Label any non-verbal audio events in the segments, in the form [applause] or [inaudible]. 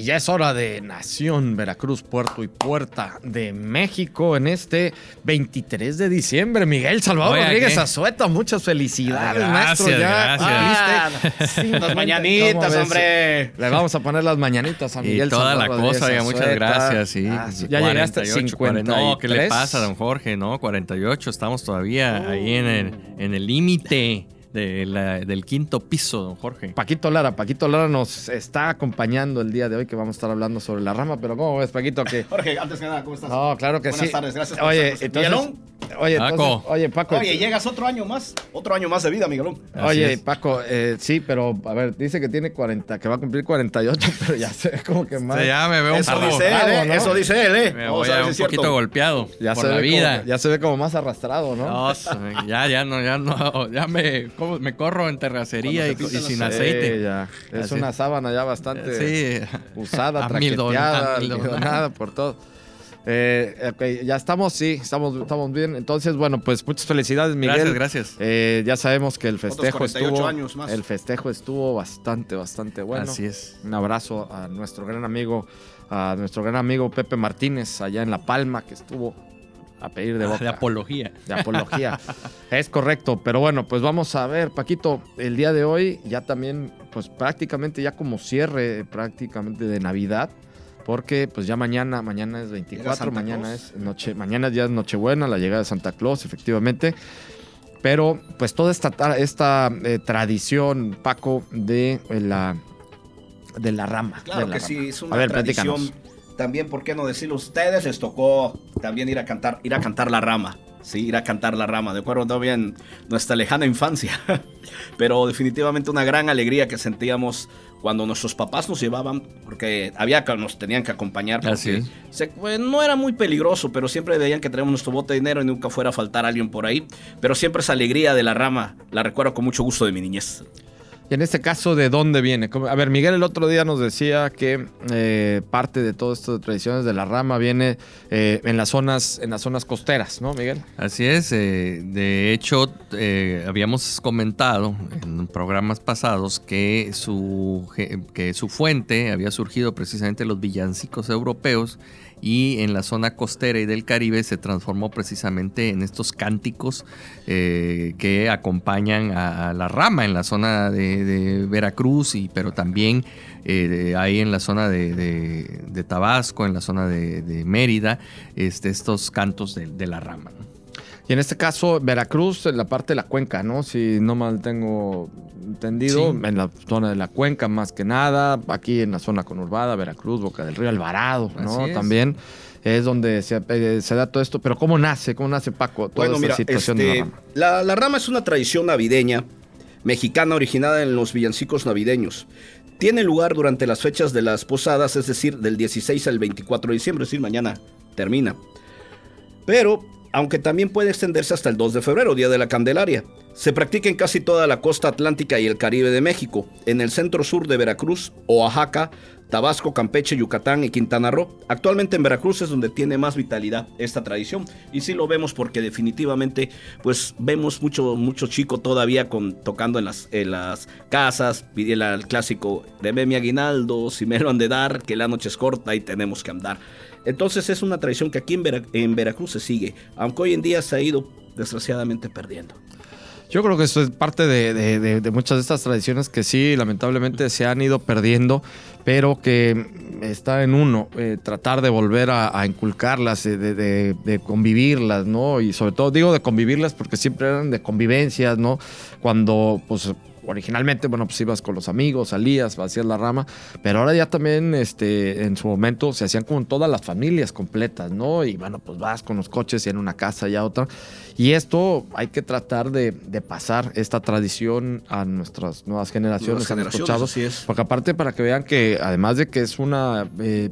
Y ya es hora de Nación Veracruz, Puerto y Puerta de México en este 23 de diciembre. Miguel Salvador Oye, Rodríguez ¿qué? Azueta, muchas felicidades, Ah, maestro. gracias, Ya gracias. cumpliste 50. Las mañanitas, hombre. Le vamos a poner las mañanitas a Y Miguel toda la Salvador cosa, Rodríguez oiga, muchas gracias. Sí. Ah, sí, ya llegaste a 48, 50. No, ¿qué le pasa, don Jorge? No, 48, estamos todavía ahí en el en el límite de la- del quinto piso, don Jorge. Paquito Lara, Paquito Lara nos está acompañando el día de hoy que vamos a estar hablando sobre la rama, pero ¿cómo ves, Paquito? Que [laughs] Jorge, antes que nada, ¿cómo estás? no, claro que Buenas sí. tardes, gracias por Oye, estar entonces. Oye, Paco. entonces, oye, Paco. Oye, llegas otro año más, otro año más de vida, Miguelón. Así Oye, es. Paco, eh, sí, pero a ver, dice que tiene 40, que va a cumplir 48, [laughs] pero ya se ve como que más. Sí, ya me veo un Eso poco, dice él, ¿eh? ¿no? Eso dice él, ¿eh? me voy a ver si un cierto. poquito golpeado ya por se la ve vida. Como, ya se ve como más arrastrado, ¿no? No, ya, ya no, ya no, [laughs] ya me, me corro en terracería y, sin aceite. Sí, ya. Es Así. una sábana ya bastante Sí. usada, [laughs] traqueteada, por todo. Eh, ok, ya estamos, sí, estamos, estamos bien. Entonces, bueno, pues muchas felicidades, Miguel. Gracias, gracias. Eh, ya sabemos que el festejo 48 estuvo. años más. El festejo estuvo bastante, bastante bueno. Así es. Un abrazo a nuestro gran amigo, a nuestro gran amigo Pepe Martínez, allá en La Palma, que estuvo a pedir de Ah, boca. De apología. de apología. [laughs] es correcto, pero bueno, pues vamos a ver, Paquito, el día de hoy ya también, pues prácticamente ya como cierre prácticamente de Navidad, porque pues ya mañana, mañana es Llega 24, Santa mañana Claus. es noche, mañana ya es Nochebuena, la llegada de Santa Claus, efectivamente. Pero pues toda esta, ta- esta eh, tradición, Paco, de eh, la, de la rama. Claro de la que rama. sí, es A una ver, tradición. platícanos. También, ¿por qué no decirlo? Ustedes les tocó también ir a cantar, ir a cantar la rama. Sí, ir a cantar la rama. De acuerdo todavía en nuestra lejana infancia. [laughs] Pero definitivamente una gran alegría que sentíamos cuando nuestros papás nos llevaban, porque había que nos tenían que acompañar. Así es. se- pues, no era muy peligroso, pero siempre veían que traíamos nuestro bote de dinero y nunca fuera a faltar alguien por ahí. Pero siempre esa alegría de la rama la recuerdo con mucho gusto de mi niñez. Y en este caso, ¿de dónde viene? A ver, Miguel el otro día nos decía que eh, parte de todo esto de tradiciones de la rama viene eh, en las zonas, en las zonas costeras, ¿no, Miguel? Así es, eh, de hecho habíamos comentado en programas pasados que su, que su fuente había surgido precisamente en los villancicos europeos y en la zona costera y del Caribe se transformó precisamente en estos cánticos eh, que acompañan a, la rama en la zona de, Veracruz, y, pero también eh, ahí en la zona de, Tabasco, en la zona de, Mérida, este, estos cantos de, la rama. Y en este caso, Veracruz, en la parte de la cuenca, ¿no? Si no mal tengo entendido, Sí. en la zona de la cuenca más que nada, aquí en la zona conurbada, Veracruz, Boca del Río, Alvarado, ¿no? Es. También es donde se, eh, se da todo esto. Pero ¿cómo nace? ¿Cómo nace Paco? Toda Bueno, esta mira, situación de la este, rama. la, la rama es una tradición navideña mexicana originada en los villancicos navideños. Tiene lugar durante las fechas de las posadas, es decir, del 16 al 24 de diciembre, es decir, mañana termina. Pero, aunque también puede extenderse hasta el 2 de febrero, Día de la Candelaria, se practica en casi toda la costa atlántica y el Caribe de México, en el centro sur de Veracruz, Oaxaca, Tabasco, Campeche, Yucatán y Quintana Roo. Actualmente en Veracruz es donde tiene más vitalidad esta tradición. Y sí lo vemos porque definitivamente pues vemos mucho, mucho chico todavía con, tocando en las, en las casas, pidiendo el clásico de mi aguinaldo, si me lo han de dar, que la noche es corta y tenemos que andar. Entonces es una tradición que aquí en, Vera- en Veracruz se sigue, aunque hoy en día se ha ido desgraciadamente perdiendo. Yo creo que eso es parte de, muchas de estas tradiciones que sí, lamentablemente se han ido perdiendo, pero que está en uno eh, tratar de volver a, a inculcarlas, eh, de convivirlas, ¿no? Y sobre todo digo de convivirlas porque siempre eran de convivencias, ¿no? Cuando, pues, originalmente, bueno, pues ibas con los amigos, salías, hacías la rama, pero ahora ya también, este, en su momento se hacían con todas las familias completas, ¿no? Y bueno, pues vas con los coches y en una casa y a otra. Y esto hay que tratar de, de pasar esta tradición a nuestras nuevas generaciones, Nuevas a nuestros generaciones, chavos. así es. Porque aparte para que vean que además de que es una... eh,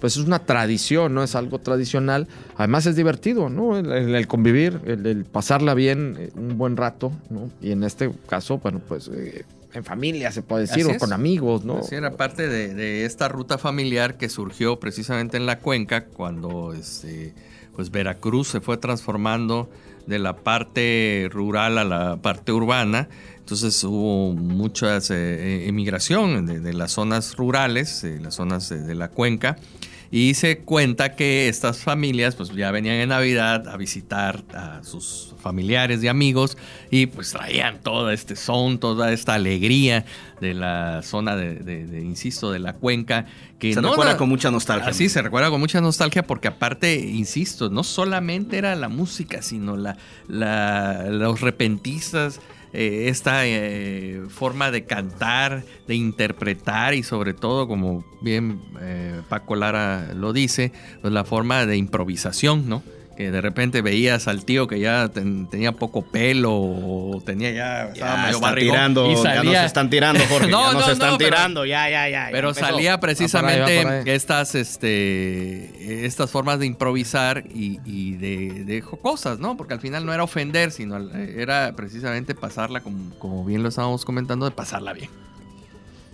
pues es una tradición, ¿no? Es algo tradicional. Además es divertido, ¿no? El, el convivir, el, el, pasarla bien eh, un buen rato, ¿no? Y en este caso, bueno, pues eh, en familia se puede decir, o con amigos, ¿no? Sí, era parte de, de, esta ruta familiar que surgió precisamente en la cuenca cuando este, pues Veracruz se fue transformando de la parte rural a la parte urbana. Entonces hubo mucha eh, emigración de, de, las zonas rurales, de las zonas de, de la cuenca y se cuenta que estas familias pues ya venían en Navidad a visitar a sus familiares y amigos y pues traían todo este son, toda esta alegría de la zona de, de, insisto, de la cuenca. Que se no recuerda la, con mucha nostalgia. Así, se recuerda con mucha nostalgia porque aparte, insisto, no solamente era la música, sino la, la los repentistas, eh, esta eh, forma de cantar, de interpretar y sobre todo, como bien eh, Paco Lara lo dice, pues la forma de improvisación, ¿no? Que de repente veías al tío que ya ten, tenía poco pelo o tenía ya... Estaba ya están tirando, [laughs] y salía... ya nos están tirando, Jorge. no, ya nos no, están no, tirando, pero, ya, ya, ya. Pero salía precisamente ahí. estas, este, estas formas de improvisar y, y de, de, cosas, ¿no? Porque al final no era ofender, sino era precisamente pasarla, como, como bien lo estábamos comentando, de pasarla bien.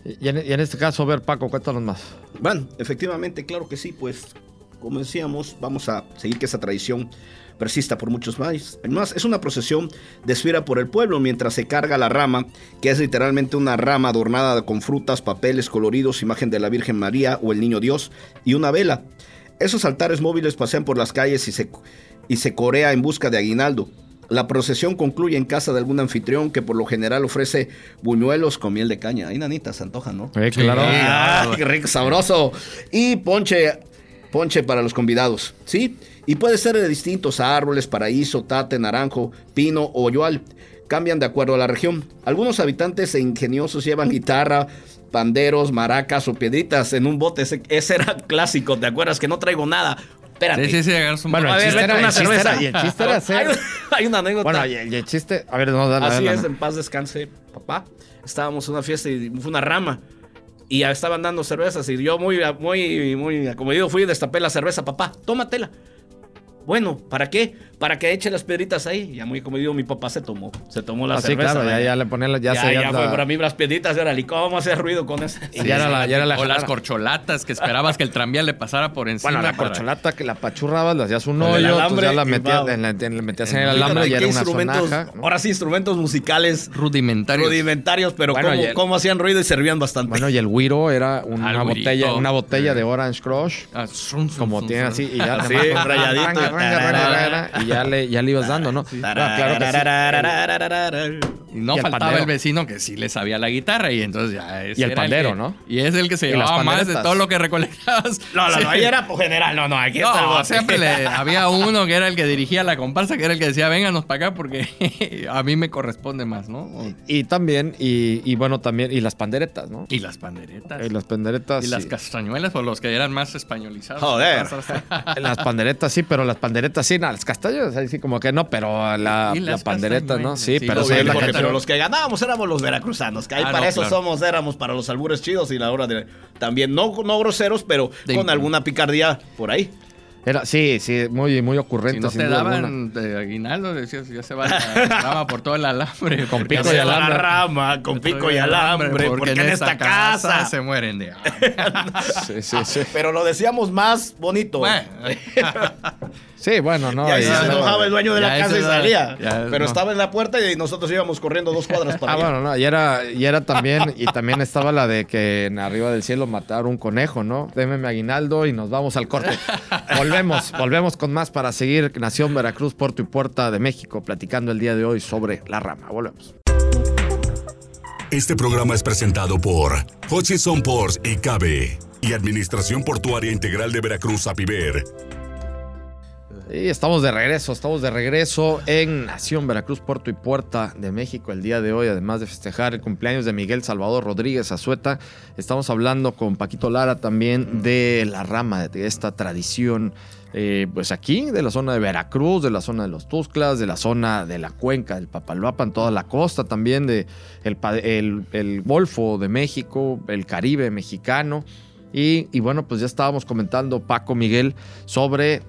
Y en, y en, este caso, a ver, Paco, cuéntanos más. Bueno, efectivamente, claro que sí, pues como decíamos, vamos a seguir que esa tradición persista por muchos más. Además, es una procesión de esfera por el pueblo mientras se carga la rama, que es literalmente una rama adornada con frutas, papeles coloridos, imagen de la Virgen María o el Niño Dios y una vela. Esos altares móviles pasean por las calles y se, y se corea en busca de aguinaldo. La procesión concluye en casa de algún anfitrión que por lo general ofrece buñuelos con miel de caña. Ahí, nanita, se antoja, ¿no? Eh, claro. Ah, qué rico, sabroso. Y ponche ponche para los convidados, ¿sí? Y puede ser de distintos árboles, paraíso, tate, naranjo, pino o oyual. Cambian de acuerdo a la región. Algunos habitantes e ingeniosos llevan guitarra, panderos, maracas o piedritas en un bote. Ese, ese era clásico, ¿te acuerdas? Que no traigo nada. Espérate. Sí, sí, sí, bueno, a ver, era, una cerveza. Era, y el chiste era [laughs] hacer... hay, hay, una anécdota. Bueno, y el, y el chiste... A ver, no, dale, Así dale, es, en paz descanse, papá. Estábamos en una fiesta y fue una rama y ya estaban dando cervezas y yo muy, muy, muy acomedido fui y destapé la cerveza, papá, tómatela. Bueno, ¿para qué? Para que eche las piedritas ahí. Ya muy comedido mi papá se tomó. Se tomó la ah, cerveza. Sí, claro, ya, ya, le ponía ya, ya, se, ya, ya fue para mí las piedritas. Era, ¿y cómo hacer ruido con eso? Sí, ya, era la, ya era la O las corcholatas que esperabas que el tranvía le pasara por encima. Bueno, la para... corcholata que la pachurrabas, le hacías un hoyo, alambre, ya la metías, en, la, en, la metías en el alambre y era una sonaja. ¿no? Ahora sí, instrumentos musicales rudimentarios. Rudimentarios, pero bueno, cómo, el, cómo, hacían ruido y servían bastante. Bueno, y el güiro era una, botella, una botella de Orange Crush. Ah, como tiene así. Y ya, rayadita. Y ya le, ya le ibas dando, ¿no? Sí. claro que sí. Y no el faltaba pandero. el vecino que sí le sabía la guitarra y entonces ya ese Y el era pandero, que- ¿no? Y es el que se llevaba más de todo lo que recolectabas. [laughs] No, no, Sí. no, ahí era por general. No, no, aquí está el bote. siempre le- [laughs] había uno que era el que dirigía la comparsa, que era el que decía, vénganos para acá porque [laughs] a mí me corresponde más, ¿no? Y también, y, y bueno, también, y las panderetas, ¿no? Y las panderetas. Y las panderetas. Y las castañuelas, o los que eran más españolizados. Joder. Las panderetas sí, pero las panderetas sí, no, las castañas, ahí sí como que no, pero la, Y la las pandereta, ¿no? castañuelas, Sí, sí, pero sí, la pero los que ganábamos éramos los veracruzanos, que ahí Ah, para no, eso claro. somos, éramos para los albures chidos y la hora de también no, no groseros, pero De con alguna picardía por ahí. Era, sí, sí, muy, muy Si ocurrente. no sin te daban de aguinaldo, decías, ya se va la rama por todo el alambre. [laughs] Con pico y la alambre. rama, con pico y alambre, porque, en esta casa. se mueren de hambre. [laughs] Sí, sí, sí. Pero lo decíamos más bonito. Bueno, Sí, bueno, no. y ahí se no, enojaba el dueño de la casa y salía. ya, pero no. estaba en la puerta y nosotros íbamos corriendo dos cuadras para Ah, allá. bueno, no, y era, y era también, y también estaba la de que en arriba del cielo matar un conejo, ¿no? Deme mi aguinaldo y nos vamos al corte. [laughs] Volvemos, volvemos con más para seguir Nación Veracruz, Puerto y Puerta de México, platicando el día de hoy sobre la rama. Volvemos. Este programa es presentado por Hutchison Ports y Cabe y Administración Portuaria Integral de Veracruz, APIVER. Y estamos de regreso, estamos de regreso en Nación Veracruz, Puerto y Puerta de México el día de hoy, además de festejar el cumpleaños de Miguel Salvador Rodríguez Azueta. Estamos hablando con Paquito Lara también de la rama, de esta tradición, eh, pues aquí, de la zona de Veracruz, de la zona de los Tusclas, de la zona de la cuenca del Papaloapan, toda la costa también, de el, Golfo de México, el Caribe mexicano. Y, bueno, pues ya estábamos comentando, Paco Miguel, sobre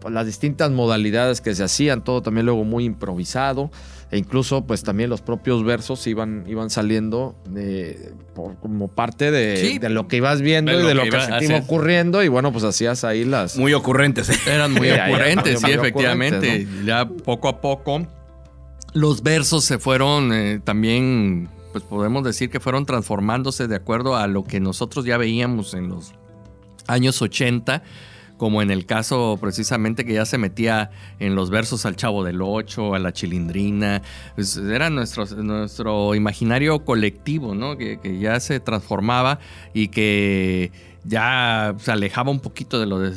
pues, las distintas modalidades que se hacían, todo también luego muy improvisado. E incluso, pues también los propios versos iban, iban saliendo de, por- como parte de, Sí, de lo que ibas viendo de y de lo que que, iba- se así te iba es. ocurriendo. Y bueno, pues hacías ahí las. Muy ocurrentes. [laughs] Eran muy ocurrentes, sí, muy efectivamente. ocurrentes, Ya poco a poco los versos se fueron eh, también, pues podemos decir que fueron transformándose de acuerdo a lo que nosotros ya veíamos en los años 80, como en el caso precisamente que ya se metía en los versos al Chavo del Ocho, a la Chilindrina, pues era nuestro, nuestro imaginario colectivo, ¿no? Que, que ya se transformaba y que ya se alejaba un poquito de lo de,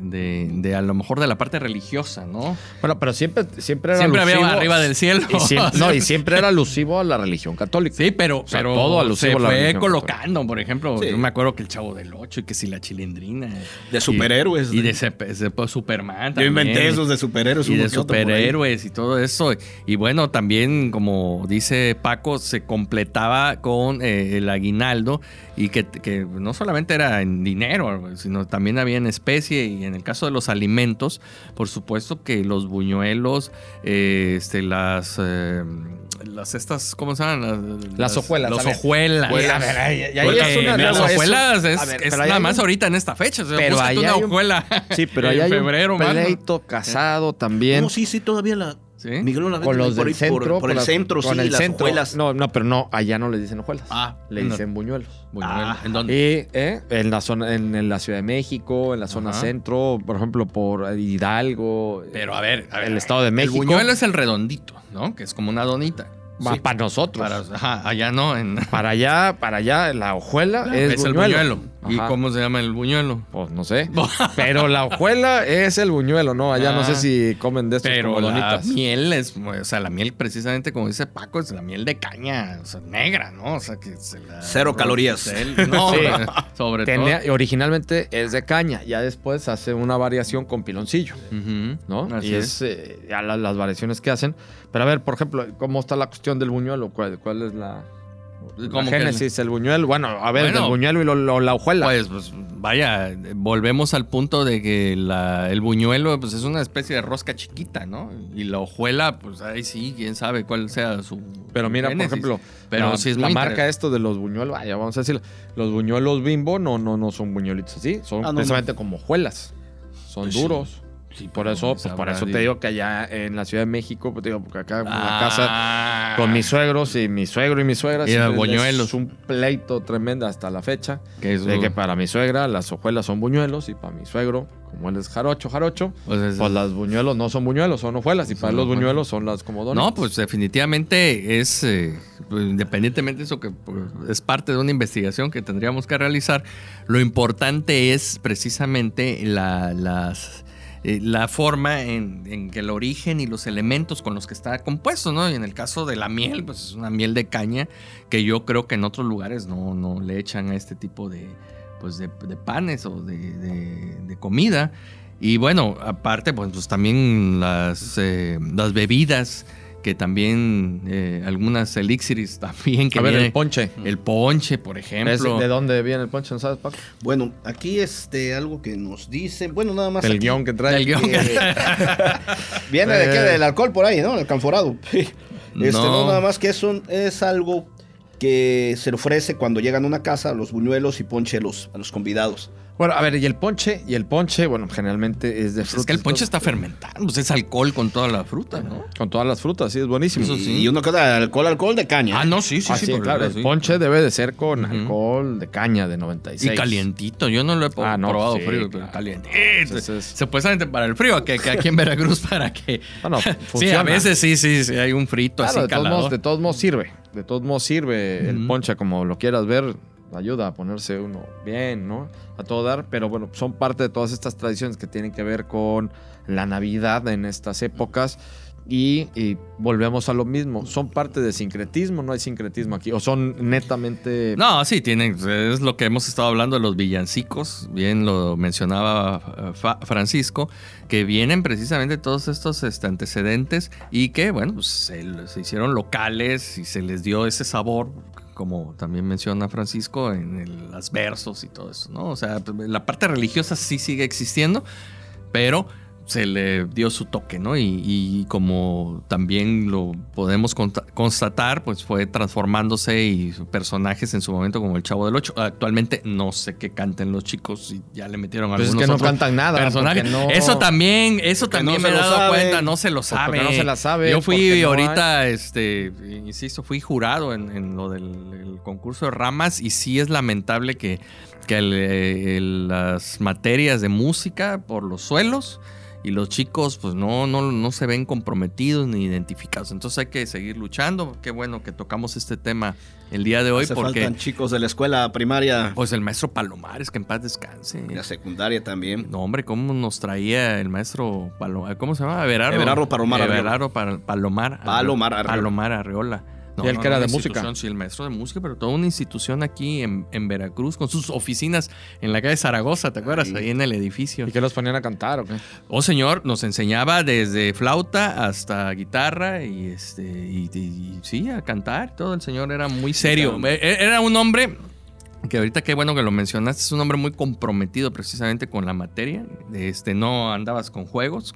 de- de a lo mejor de la parte religiosa, ¿no? Bueno, pero siempre, siempre era Siempre alusivo- había arriba del cielo. Y siempre, no, y [laughs] siempre era alusivo a la religión católica. Sí, pero, sea, pero todo alusivo se a la fue colocando, por ejemplo, Sí. yo me acuerdo que el Chavo del Ocho y que si la Chilindrina. De Y- superhéroes. Y, de, Sep- Sep- Superman Yo inventé esos de superhéroes. Y de superhéroes y todo eso. Y bueno, también, como dice Paco, se completaba con eh, el aguinaldo y que, que no solamente era en dinero, sino también había en especie y en el caso de los alimentos, por supuesto que los buñuelos, eh, este, las, eh, las estas, ¿cómo se llaman? Las hojuelas, ver. hojuelas. Las luego eso- hojuelas es, ver, nada más un- ahorita en esta fecha. O sea, Pero una un- hojuela. Sí, pero en ahí hay febrero, un mano. casado también. No, sí, sí, todavía la. ¿Sí? Miguel la con los por, del centro. por, por el las- centro, con sí, el las centro. hojuelas. No, no, pero no, allá no le dicen hojuelas. Ah, le no. dicen buñuelos. Buñuelo. Ah. ¿En dónde? Y eh, en la zona, en, en la Ciudad de México, en la zona Ajá. centro, por ejemplo, por Hidalgo, Pero a ver, a ver, el Estado de México. El buñuelo es el redondito, ¿no? Que es como una donita. Sí. para nosotros. Para, Para, ajá, allá no. En, allá, para allá, la hojuela [laughs] es, es el buñuelo. ¿Y Ajá. cómo se llama el buñuelo? Pues no sé. [laughs] Pero la hojuela es el buñuelo, ¿no? Allá no Ah. sé si comen de estos Pero como la miel es, o sea, la miel precisamente como dice Paco, es la miel de caña, o sea, negra, ¿no? O sea, que se la- Cero calorías. No, [laughs] Sí. sobre [laughs] Tenía- originalmente es de caña, ya después hace una variación con piloncillo, todo. ¿no? así y es, eh, ya la- las variaciones que hacen. Pero a ver, por ejemplo, ¿cómo está la cuestión del buñuelo? ¿Cuál, cuál es la, la ¿Cómo que génesis? El buñuelo. Bueno, a ver, Bueno. del buñuelo y lo- lo- la hojuela. Pues, pues, vaya, volvemos al punto de que la- el buñuelo pues, es una especie de rosca chiquita, ¿no? Y la hojuela, pues ahí sí, quién sabe cuál sea su. Pero mira, por ejemplo, pero la, sí es la marca esto de los buñuelos, vaya, vamos a decir, los buñuelos bimbo no, no, no son buñuelitos así, son Ah, no, precisamente como hojuelas. Son Pues duros. Sí, Por pero eso, pues, por eso te digo que allá en la Ciudad de México, pues te digo, porque acá en la Ah. casa con mis suegros y mi suegro y mi suegra. Y los buñuelos. Es un pleito tremendo hasta la fecha. Que es- De que para mi suegra las hojuelas son buñuelos y para mi suegro, como él es jarocho, jarocho, Pues es- pues las buñuelos no son buñuelos, son hojuelas. Y Son para los buñuelos son las como donas. No, pues definitivamente es, eh, pues, independientemente de eso que pues, es parte de una investigación que tendríamos que realizar, lo importante es precisamente la, las, eh, la forma en, que el origen y los elementos con los que está compuesto, ¿no? Y en el caso de la miel, pues es una miel de caña que yo creo que en otros lugares no, no le echan a este tipo de, pues de, panes o de, de- de comida. Y bueno, aparte, pues, pues, también las, eh, las bebidas, que también eh, algunas elixiris [laughs] también que a ver, viene- el ponche. el ponche, por ejemplo. ¿Es- ¿De dónde viene el ponche? ¿No sabes, Paco? Bueno, aquí este algo que nos dicen. Bueno, nada más. El aquí, guion que trae. El guion. [laughs] Viene de qué? Eh. Del alcohol por ahí, ¿no? El canforado. Este, no. No. nada más que eso es algo que se le ofrece cuando llegan a una casa, los buñuelos y ponche a los, a los convidados. Bueno, a ver, y el ponche, y el ponche, bueno, generalmente es de Pues frutas. es que el ponche está fermentado, pues es alcohol con toda la fruta, ¿no? Con todas las frutas, sí, es buenísimo. Eso sí. Y uno queda alcohol, alcohol de caña. Ah, no, sí, sí, Ah, sí, claro, el sí. ponche debe de ser con alcohol de caña de 96. Y calientito, yo no lo he Ah, no, probado sí, frío, claro. pero calientito. Entonces- Supuestamente para el frío, que, que aquí en Veracruz [laughs] para que... Bueno, [laughs] sí, a funciona. veces sí, sí, sí, hay un frito Claro, así de todos, modos, calado. de todos modos sirve. De todos modos sirve el ponche, como lo quieras ver, ayuda a ponerse uno bien, ¿no? A todo dar, pero bueno, son parte de todas estas tradiciones que tienen que ver con la Navidad en estas épocas. y, volvemos a lo mismo. ¿Son parte de sincretismo? ¿No hay sincretismo aquí? ¿O son netamente... No, sí, tienen, es lo que hemos estado hablando de los villancicos, bien lo mencionaba eh, Francisco, que vienen precisamente todos estos este, antecedentes y que, bueno, pues, se hicieron locales y se les dio ese sabor, como también menciona Francisco, en el- las versos y todo eso, ¿no? O sea, la parte religiosa sí sigue existiendo, pero se le dio su toque, ¿no? Y, y como también lo podemos constatar, pues fue transformándose y personajes en su momento como el Chavo del Ocho. Actualmente no sé qué canten los chicos y ya le metieron Pues es algunos que no otros cantan nada, no- Eso también, eso también no me he dado cuenta, no se lo sabe. porque no se la sabe, Yo fui ahorita, este, insisto, fui jurado en, en lo del el concurso de ramas y sí es lamentable que, que el- el- las materias de música por los suelos y los chicos pues no, no, no se ven comprometidos ni identificados. Entonces hay que seguir luchando. Qué bueno que tocamos este tema el día de hoy Hace porque faltan chicos de la escuela primaria pues el maestro Palomares, que en paz descanse. y la secundaria también. No, hombre, ¿cómo nos traía el maestro Palomar? ¿Cómo se llama? Everardo. Everardo Palomar. Everardo. Palomar Arreola. Palomar Arreola. Y él que era de música. Sí, el maestro de música, pero toda una institución aquí en, en Veracruz, con sus oficinas en la calle Zaragoza, ¿te acuerdas? Ahí. Ahí en el edificio. ¿Y que los ponían a cantar o qué? Oh, señor, nos enseñaba desde flauta hasta guitarra y este y, y- y sí, a cantar. Todo el señor era muy serio. Claro. E- Era un hombre que ahorita qué bueno que lo mencionaste, es un hombre muy comprometido precisamente con la materia. Este, no andabas con juegos.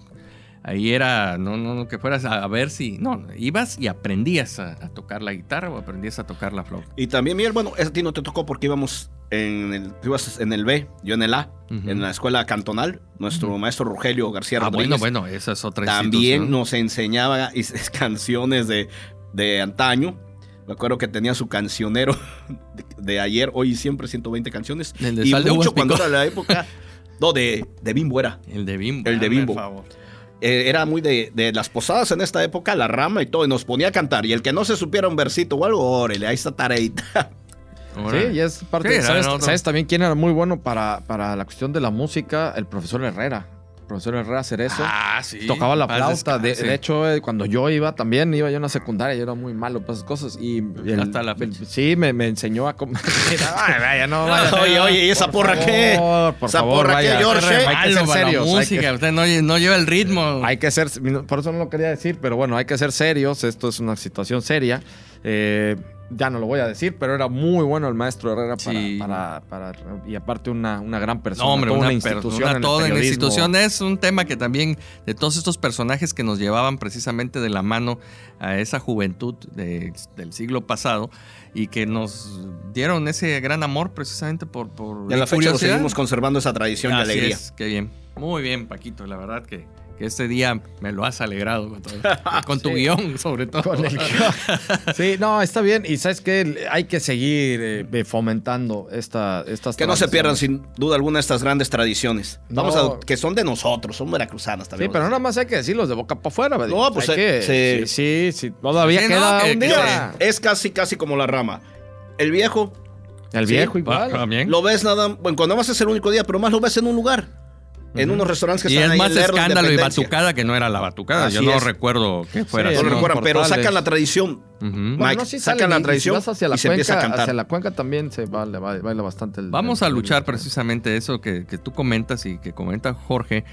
Ahí era, no, no, no, que fueras a, a ver si, no, ibas y aprendías a, a tocar la guitarra o aprendías a tocar la flauta. Y también, Miguel, bueno, a ti no te tocó porque íbamos en el, tú ibas en el B, yo en el A, en la escuela cantonal. Nuestro maestro Rogelio García Ah, Rodríguez bueno, bueno, esa es otra también nos enseñaba [laughs] canciones de, de antaño. Me acuerdo que tenía su cancionero de, ayer, hoy y siempre 120 canciones. El de y Sal de mucho cuando era la época. No, de, de Bimbo era. El de Bimbo. El de hazme Bimbo. Eh, era muy de, de las posadas en esta época, la rama y todo, y nos ponía a cantar. Y el que no se supiera un versito o algo, órale, ahí está tareita. [laughs] Sí, y es parte. Sí, ¿sabes, sabes también quién era muy bueno para, para la cuestión de la música? El profesor Herrera. Profesor Herrera Cerezo. Ah, sí. Tocaba la flauta. De, hecho, eh, cuando yo iba también, iba yo a una secundaria, yo era muy malo para esas cosas. Y el- Hasta la el- fecha. sí, me, me enseñó a cómo. [laughs] Ay, vaya, no, vaya. [laughs] oye, oye, ¿y esa Por porra qué? por ¿Esa favor, porra vaya. qué, George? Hay que Malo ser serios. la música, que- usted no, no lleva el ritmo. hay que ser, por eso no lo quería decir, pero bueno, hay que ser serios. Esto es una situación seria. Eh, ya no lo voy a decir, pero era muy bueno el maestro Herrera para, Sí. para, para- y aparte una, una gran persona. No, hombre, toda una, una institución. en toda institución. Es un tema que también, de todos estos personajes que nos llevaban precisamente de la mano a esa juventud de- del siglo pasado y que nos dieron ese gran amor precisamente por, por Y a la fecha lo seguimos conservando esa tradición y alegría. es, qué bien. Muy bien, Paquito. La verdad que, que este día me lo has alegrado con, todo- [laughs] con tu Sí. guion, sobre todo. Con el- [laughs] sí, no, está bien. Y sabes que hay que seguir eh, fomentando esta, estas Que no se pierdan sin duda alguna estas grandes tradiciones. Vamos No. a, que son de nosotros, son veracruzanas Sí, también. pero nada más hay que decirlos de boca para afuera. No, pues, Hay eh, que- se- sí, sí, sí, todavía Sí, no, queda que- un que día. Es casi, casi como la rama. El viejo, El Sí. viejo igual. también. lo ves nada, bueno, cuando vas a ser el único día, pero más lo ves en un lugar. En unos restaurantes que Y están es ahí más en Lerdo, escándalo y batucada que no era la batucada. Yo no es. recuerdo que fuera Sí, No así. lo recuerdan, pero sacan la tradición. Bueno, Mike, no, sí sacan la y- y si tradición vas hacia la y se cuenca, empieza a cantar. Hacia la cuenca también se baila, baila bastante el. Vamos el- a luchar precisamente eso que, que tú comentas y que comenta Jorge.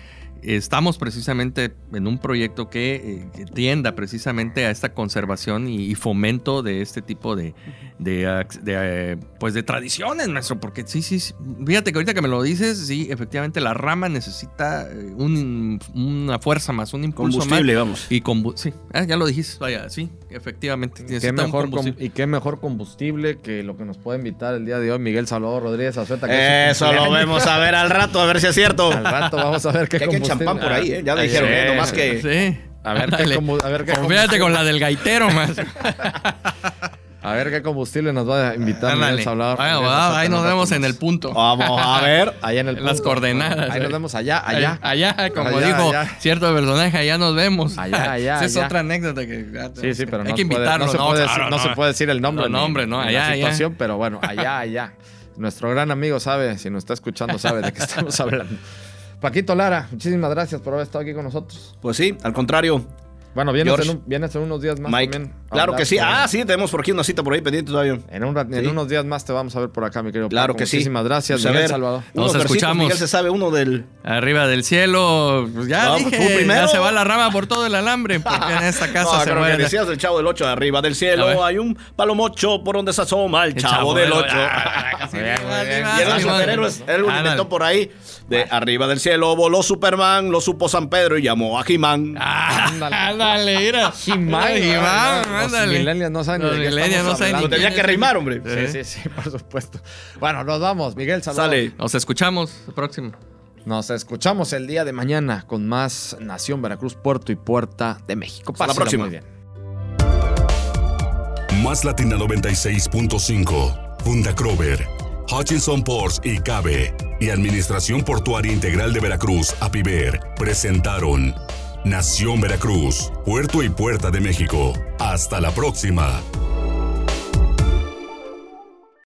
Estamos precisamente en un proyecto que, eh, que tienda precisamente a esta conservación y, y fomento de este tipo de, de, eh, pues de tradiciones, maestro. Porque sí, sí, sí. fíjate que ahorita que me lo dices, sí, efectivamente la rama necesita eh, un- una fuerza más, un impulso Combustible, más. vamos. Y combu- sí, ah, ya lo dijiste, vaya, sí, efectivamente. ¿Qué necesita un mejor com- combustible. y qué mejor combustible que lo que nos puede invitar el día de hoy Miguel Salvador Rodríguez Azueta. que es su Eso lo vemos a ver al rato, a ver si es cierto. Al rato vamos a ver qué que combustible. Champán por ahí, ¿eh? Ya me Ah, dijeron, sí, ¿eh? Nomás que- Sí. A ver qué a ver qué Confíate combustible- con la del gaitero, más. [laughs] A ver qué combustible nos va a invitar va, Azueta ahí nos vemos en el punto. Vamos a ver. Allá en el En [laughs] las punto. coordenadas. Ahí nos eh. vemos allá, allá. Allá, como Allá, dijo allá. cierto personaje, allá nos vemos. Allá, [laughs] allá, Esa es allá. otra anécdota que. Sí, sí, pero hay no que se puede- invitarlo, no, se, puede, claro, decir, no se puede decir el nombre. No, nombre, no, allá, la allá. situación, pero bueno, allá, allá. Nuestro gran amigo sabe, si nos está escuchando, sabe de qué estamos hablando. Paquito Lara, muchísimas gracias por haber estado aquí con nosotros. Pues sí, al contrario. Bueno, vienes, George. en, un- vienes en unos días más Mike. también. Claro que sí. sobre- Ah, sí, tenemos por aquí una cita por ahí pendiente todavía. En, un en Sí. unos días más te vamos a ver por acá, mi querido Claro Paco. que sí. Muchísimas gracias, Pues Miguel ver, Salvador. Nos escuchamos. Miguel se sabe uno del. Arriba del cielo, pues ya Ah, dije, tú primero. ya se va la rama por todo el alambre, porque en esta [laughs] casa No, se que muere. decías del chavo del 8, arriba del cielo hay un palomocho por donde se asoma el, El chavo, del 8. [laughs] Ah, va, va, Y el va. superhéroes, él lo inventó por ahí. De arriba del cielo voló Superman, lo supo San Pedro y llamó a He-Man. Ah, Ándale. [laughs] ándale, mira. He-Man, He-Man, los ándale. millennials no saben ni Los de qué no saben. Lo tenía que rimar, hombre. Sí, sí, sí, por supuesto. Bueno, nos vamos. Miguel Salvador. Sale. Nos escuchamos el próximo. Nos escuchamos el día de mañana con más Nación Veracruz, Puerto y Puerta de México. Hasta la próxima. Muy bien. Más Latina 96.5, Funda Crover, Hutchinson Ports y Cabe y Administración Portuaria Integral de Veracruz, APIVER, presentaron Nación Veracruz, Puerto y Puerta de México. Hasta la próxima.